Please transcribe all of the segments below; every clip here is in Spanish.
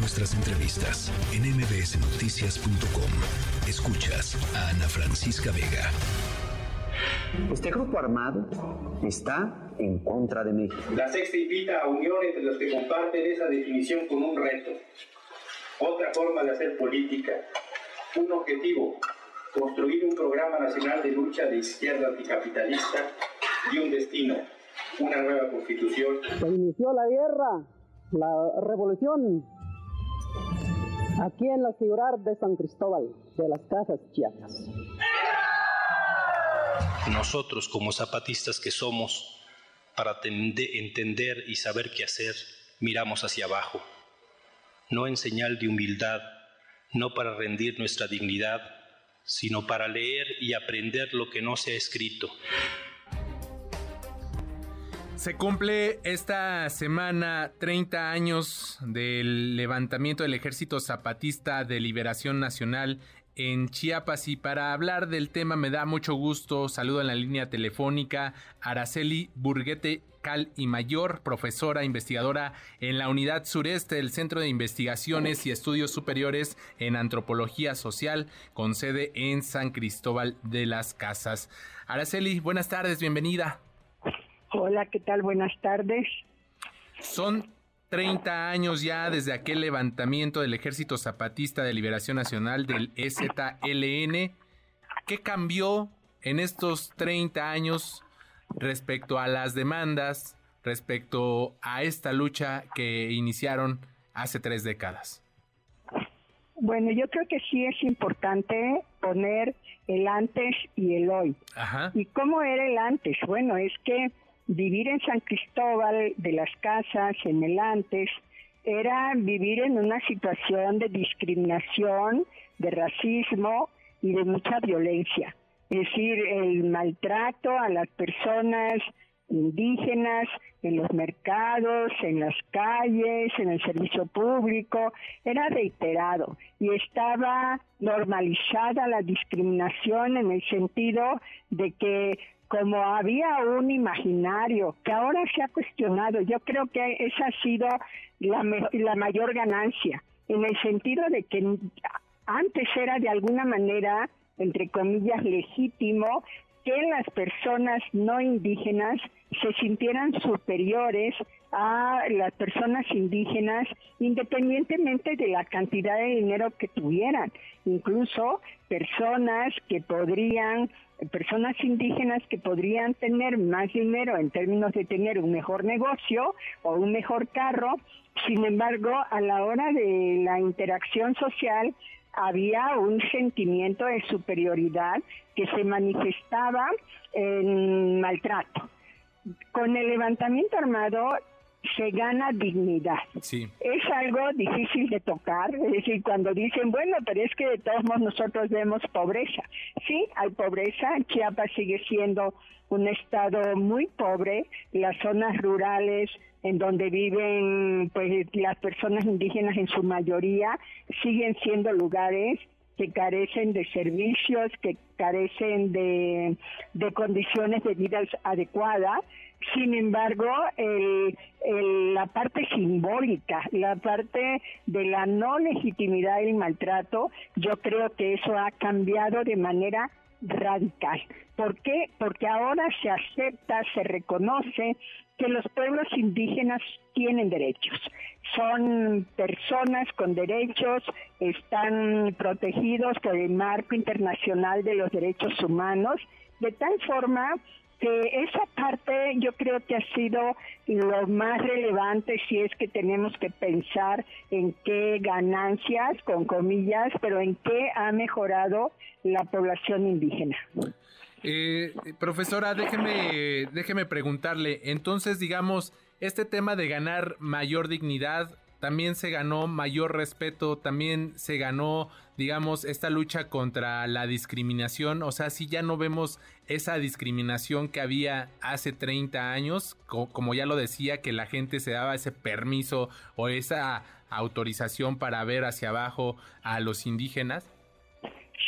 nuestras entrevistas en mbsnoticias.com. Escuchas a Ana Francisca Vega. Este grupo armado está en contra de México. La sexta invita a unión entre los que comparten esa definición con un reto, otra forma de hacer política, un objetivo, construir un programa nacional de lucha de izquierda anticapitalista y un destino, una nueva constitución. Se inició la guerra, la revolución, aquí en la ciudad de San Cristóbal de las Casas Chiapas. Nosotros como zapatistas que somos, para entender y saber qué hacer, miramos hacia abajo, no en señal de humildad, no para rendir nuestra dignidad, sino para leer y aprender lo que no se ha escrito. Se cumple esta semana 30 años del levantamiento del Ejército Zapatista de Liberación Nacional en Chiapas y para hablar del tema me da mucho gusto, saludo en la línea telefónica Araceli Burguete Cal y Mayor, profesora investigadora en la Unidad Sureste del Centro de Investigaciones y Estudios Superiores en Antropología Social, con sede en San Cristóbal de las Casas. Araceli, buenas tardes, bienvenida. Hola, ¿qué tal? Buenas tardes. Son 30 años ya desde aquel levantamiento del Ejército Zapatista de Liberación Nacional del EZLN. ¿Qué cambió en estos 30 años respecto a las demandas, respecto a esta lucha que iniciaron hace tres décadas? Bueno, yo creo que sí es importante poner el antes y el hoy. Ajá. ¿Y cómo era el antes? Bueno, es que vivir en San Cristóbal de las Casas, en el antes, era vivir en una situación de discriminación, de racismo y de mucha violencia. Es decir, el maltrato a las personas indígenas en los mercados, en las calles, en el servicio público, era reiterado y estaba normalizada la discriminación en el sentido de que como había un imaginario que ahora se ha cuestionado, yo creo que esa ha sido la, la mayor ganancia, en el sentido de que antes era de alguna manera, entre comillas, legítimo que las personas no indígenas se sintieran superiores a las personas indígenas independientemente de la cantidad de dinero que tuvieran. Incluso personas que podrían, personas indígenas que podrían tener más dinero en términos de tener un mejor negocio o un mejor carro, sin embargo, a la hora de la interacción social, había un sentimiento de superioridad que se manifestaba en maltrato. Con el levantamiento armado se gana dignidad. Es algo difícil de tocar, es decir, cuando dicen, bueno, pero es que de todos modos nosotros vemos pobreza. Sí, hay pobreza, Chiapas sigue siendo un estado muy pobre, las zonas rurales en donde viven pues las personas indígenas en su mayoría siguen siendo lugares que carecen de servicios, que carecen de, de condiciones de vida adecuadas. Sin embargo, la parte simbólica, la parte de la no legitimidad y maltrato, yo creo que eso ha cambiado de manera radical. ¿Por qué? Porque ahora se acepta, se reconoce que los pueblos indígenas tienen derechos. Son personas con derechos, están protegidos por el marco internacional de los derechos humanos, de tal forma que esa parte yo creo que ha sido lo más relevante si es que tenemos que pensar en qué ganancias, con comillas, pero en qué ha mejorado la población indígena. Eh, profesora, déjeme, déjeme preguntarle, entonces digamos, este tema de ganar mayor dignidad también se ganó mayor respeto, también se ganó, digamos, esta lucha contra la discriminación, o sea, si ya no vemos esa discriminación que había hace 30 años, como ya lo decía, que la gente se daba ese permiso o esa autorización para ver hacia abajo a los indígenas.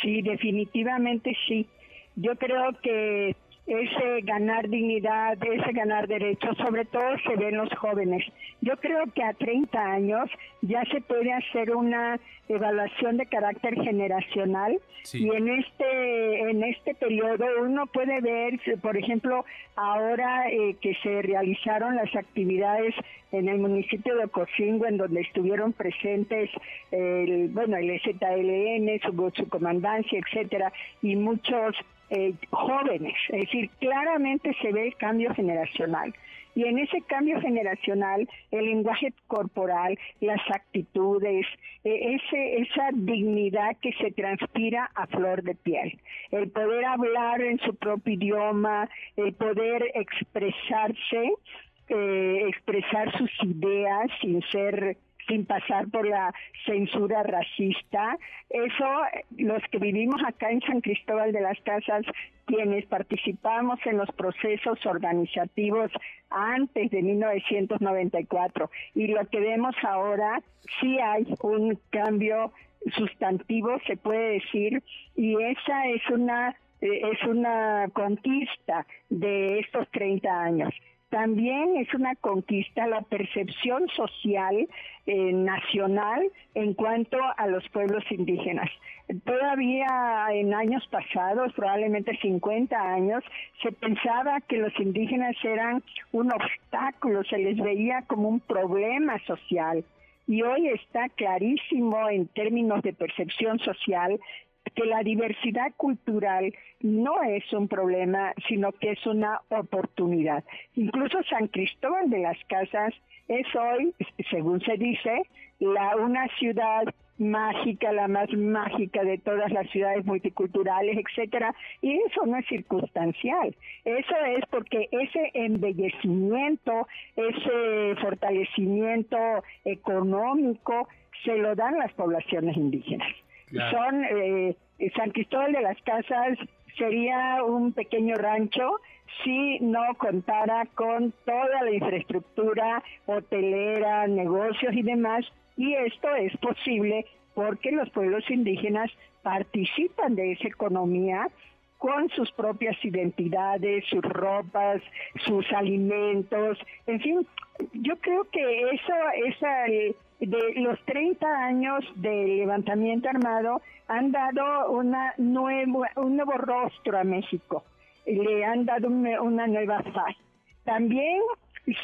Sí, definitivamente sí. Yo creo que ese ganar dignidad, ese ganar derechos, sobre todo se ve en los jóvenes. Yo creo que a 30 años ya se puede hacer una evaluación de carácter generacional y en este en este periodo uno puede ver, por ejemplo, ahora eh, que se realizaron las actividades en el municipio de Ocosingo, en donde estuvieron presentes el, bueno, el ZLN, su, su comandancia, etcétera, y muchos eh, jóvenes. Es decir, claramente se ve el cambio generacional. Y en ese cambio generacional, el lenguaje corporal, las actitudes, e, ese, esa dignidad que se transpira a flor de piel, el poder hablar en su propio idioma, el poder expresarse, eh, expresar sus ideas sin ser sin pasar por la censura racista. Eso, los que vivimos acá en San Cristóbal de las Casas, quienes participamos en los procesos organizativos antes de 1994 y lo que vemos ahora, sí hay un cambio sustantivo, se puede decir, y esa es una es una conquista de estos 30 años también es una conquista la percepción social eh, nacional en cuanto a los pueblos indígenas. Todavía en años pasados, probablemente 50 años, se pensaba que los indígenas eran un obstáculo, se les veía como un problema social. Y hoy está clarísimo en términos de percepción social que la diversidad cultural no es un problema, sino que es una oportunidad. Incluso San Cristóbal de las Casas es hoy, según se dice, la una ciudad mágica, la más mágica de todas las ciudades multiculturales, etcétera, y eso no es circunstancial. Eso es porque ese embellecimiento, ese fortalecimiento económico se lo dan las poblaciones indígenas. Son eh, San Cristóbal de las Casas sería un pequeño rancho si no contara con toda la infraestructura hotelera, negocios y demás. Y esto es posible porque los pueblos indígenas participan de esa economía con sus propias identidades, sus ropas, sus alimentos, en fin, yo creo que eso, esa, de los 30 años del levantamiento armado han dado una nuevo, un nuevo rostro a México, le han dado una nueva faz. También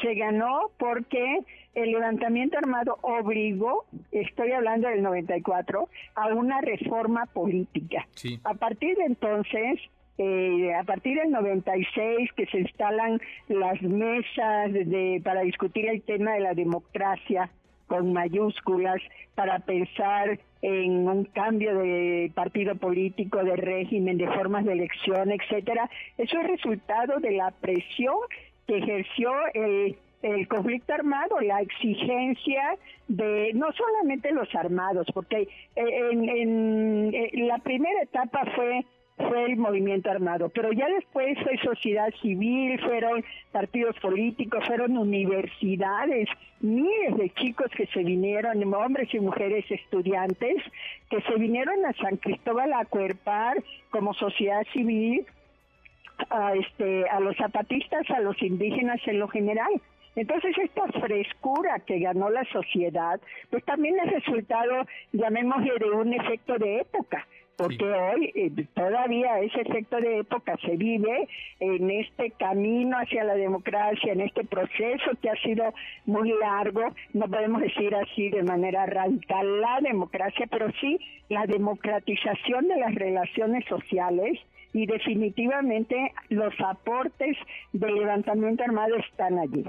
se ganó porque el levantamiento armado obligó, estoy hablando del 94, a una reforma política. A partir de entonces, eh, a partir del 96 que se instalan las mesas de, para discutir el tema de la democracia con mayúsculas para pensar en un cambio de partido político, de régimen, de formas de elección, etcétera. Eso es resultado de la presión que ejerció el, conflicto armado, la exigencia de no solamente los armados, porque en, en la primera etapa fue fue el movimiento armado, pero ya después fue sociedad civil, fueron partidos políticos, fueron universidades, miles de chicos que se vinieron, hombres y mujeres estudiantes, que se vinieron a San Cristóbal a acuerpar como sociedad civil a, este, a los zapatistas, a los indígenas en lo general. Entonces esta frescura que ganó la sociedad, pues también es resultado, llamémosle, de un efecto de época porque hoy eh, todavía ese efecto de época se vive en este camino hacia la democracia, en este proceso que ha sido muy largo, no podemos decir así de manera radical la democracia, pero sí la democratización de las relaciones sociales y definitivamente los aportes del levantamiento armado están allí.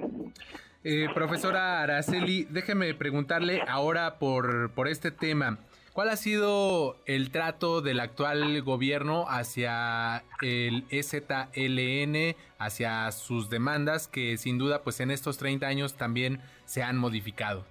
Eh, profesora Araceli, déjeme preguntarle ahora por, por este tema. ¿Cuál ha sido el trato del actual gobierno hacia el EZLN, hacia sus demandas que sin duda pues en estos 30 años también se han modificado?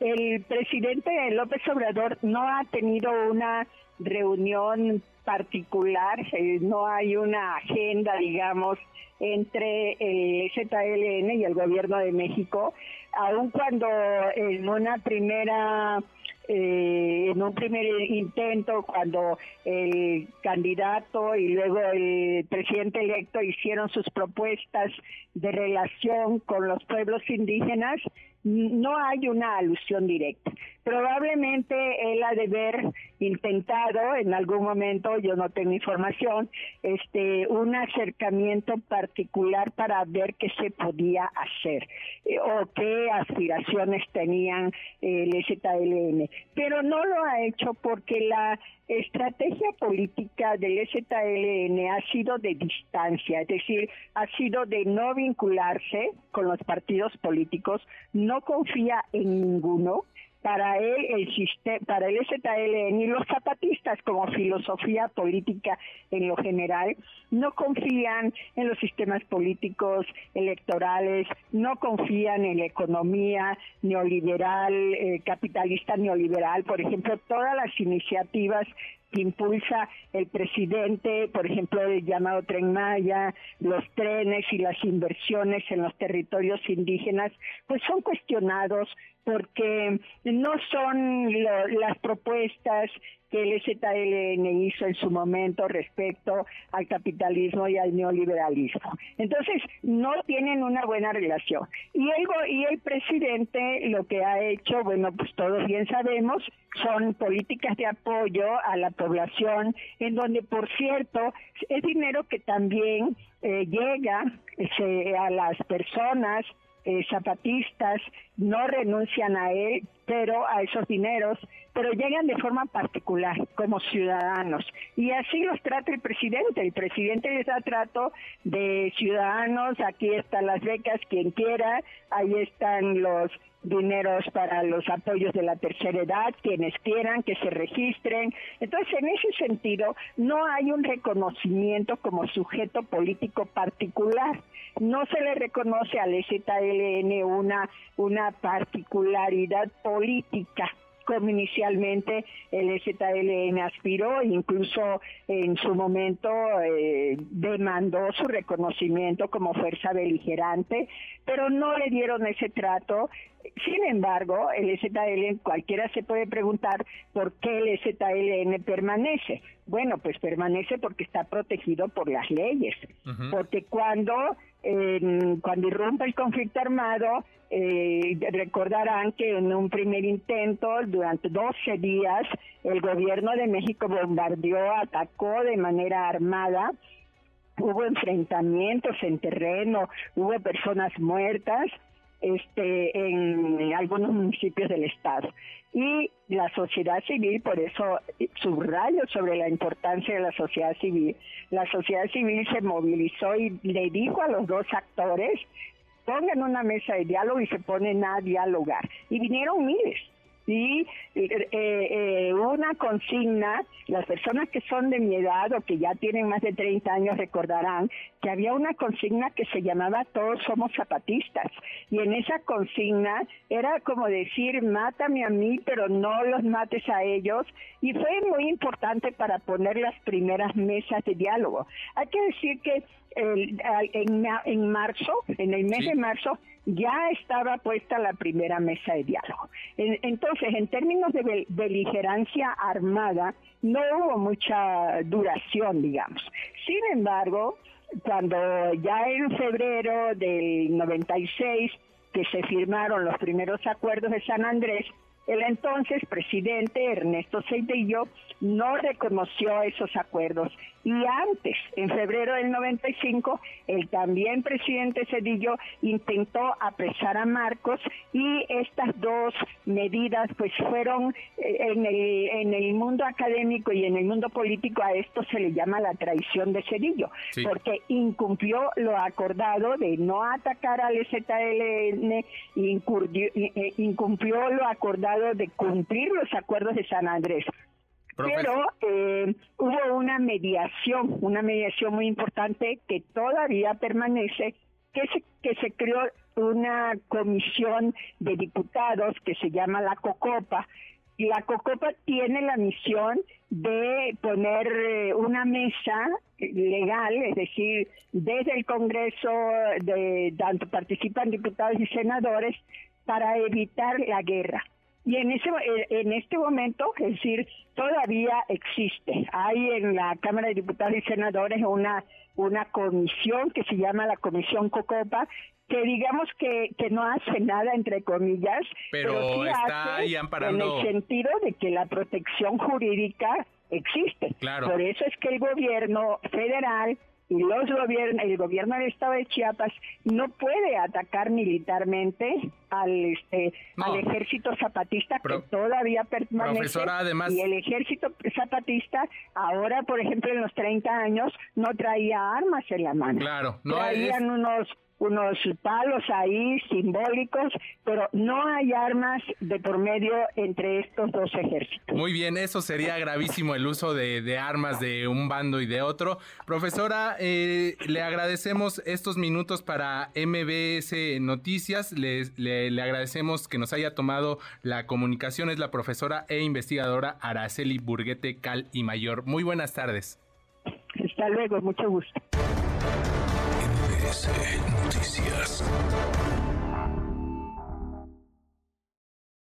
el presidente López Obrador no ha tenido una reunión particular, eh, no hay una agenda, digamos, entre el ZLN y el gobierno de México, aun cuando en una primera eh, en un primer intento cuando el candidato y luego el presidente electo hicieron sus propuestas de relación con los pueblos indígenas, no hay una alusión directa. Probablemente él ha de haber intentado en algún momento, yo no tengo información, este, un acercamiento particular para ver qué se podía hacer eh, o qué aspiraciones tenían el ZLN. Pero no lo ha hecho porque la estrategia política del ZLN ha sido de distancia, es decir, ha sido de no vincularse con los partidos políticos, no confía en ninguno, para él el sistema, para el ZLN y los zapatistas como filosofía política en lo general no confían en los sistemas políticos electorales, no confían en la economía neoliberal, eh, capitalista neoliberal, por ejemplo, todas las iniciativas que impulsa el presidente, por ejemplo, el llamado Tren Maya, los trenes y las inversiones en los territorios indígenas, pues son cuestionados porque no son las propuestas que el ZLN hizo en su momento respecto al capitalismo y al neoliberalismo. Entonces, no tienen una buena relación. Y el, y el presidente lo que ha hecho, bueno, pues todos bien sabemos, son políticas de apoyo a la población, en donde, por cierto, es dinero que también eh, llega a las personas eh, zapatistas no renuncian a él, pero a esos dineros, pero llegan de forma particular como ciudadanos. Y así los trata el presidente. El presidente les da trato de ciudadanos, aquí están las becas, quien quiera, ahí están los dineros para los apoyos de la tercera edad, quienes quieran que se registren. Entonces, en ese sentido, no hay un reconocimiento como sujeto político particular. No se le reconoce al ZLN una, una particularidad política como inicialmente el ZLN aspiró, incluso en su momento eh, demandó su reconocimiento como fuerza beligerante, pero no le dieron ese trato. Sin embargo, el ZLN, cualquiera se puede preguntar por qué el ZLN permanece. Bueno, pues permanece porque está protegido por las leyes, porque cuando cuando irrumpe el conflicto armado, eh, recordarán que en un primer intento, durante 12 días, el gobierno de México bombardeó, atacó de manera armada, hubo enfrentamientos en terreno, hubo personas muertas este, en algunos municipios del estado. Y la sociedad civil, por eso subrayo sobre la importancia de la sociedad civil, la sociedad civil se movilizó y le dijo a los dos actores, pongan una mesa de diálogo y se ponen a dialogar. Y vinieron miles y eh, eh, una consigna, las personas que son de mi edad o que ya tienen más de 30 años recordarán que había una consigna que se llamaba Todos somos zapatistas y en esa consigna era como decir mátame a mí pero no los mates a ellos y fue muy importante para poner las primeras mesas de diálogo. Hay que decir que en, marzo, en el mes de marzo, ya estaba puesta la primera mesa de diálogo. entonces, en términos de beligerancia armada, no hubo mucha duración, digamos. Sin embargo, cuando ya en febrero del 96, que se firmaron los primeros acuerdos de San Andrés, el entonces presidente Ernesto Cedillo no reconoció esos acuerdos y antes, en febrero del 95, el también presidente Cedillo intentó apresar a Marcos y estas dos medidas pues fueron eh, en el, en el mundo académico y en el mundo político a esto se le llama la traición de Cedillo, porque incumplió lo acordado de no atacar al ZLN, eh, incumplió lo acordado de cumplir los acuerdos de San Andrés. Pero eh, hubo una mediación, una mediación muy importante que todavía permanece, que se, que se creó una comisión de diputados que se llama la COCOPA. Y la COCOPA tiene la misión de poner eh, una mesa legal, es decir, desde el Congreso, de tanto participan diputados y senadores, para evitar la guerra. Y en, ese, en este momento, es decir, todavía existe. Hay en la Cámara de Diputados y Senadores una, una comisión que se llama la Comisión Cocopa, que digamos que, que no hace nada, entre comillas, pero, está ahí amparando... en el sentido de que la protección jurídica existe. Claro. Por eso es que el gobierno federal y los gobiernos, el gobierno del estado de Chiapas no puede atacar militarmente al este al ejército zapatista que todavía permanece además... y el ejército zapatista ahora por ejemplo en los 30 años no traía armas en la mano. Claro no traían unos unos palos ahí simbólicos, pero no hay armas de por medio entre estos dos ejércitos. Muy bien, eso sería gravísimo el uso de, armas de un bando y de otro. Profesora, eh, le agradecemos estos minutos para MBS Noticias, le, le, agradecemos que nos haya tomado la comunicación, es la profesora e investigadora Araceli Burguete Cal y Mayor. Muy buenas tardes. Hasta luego, mucho gusto. Noticias.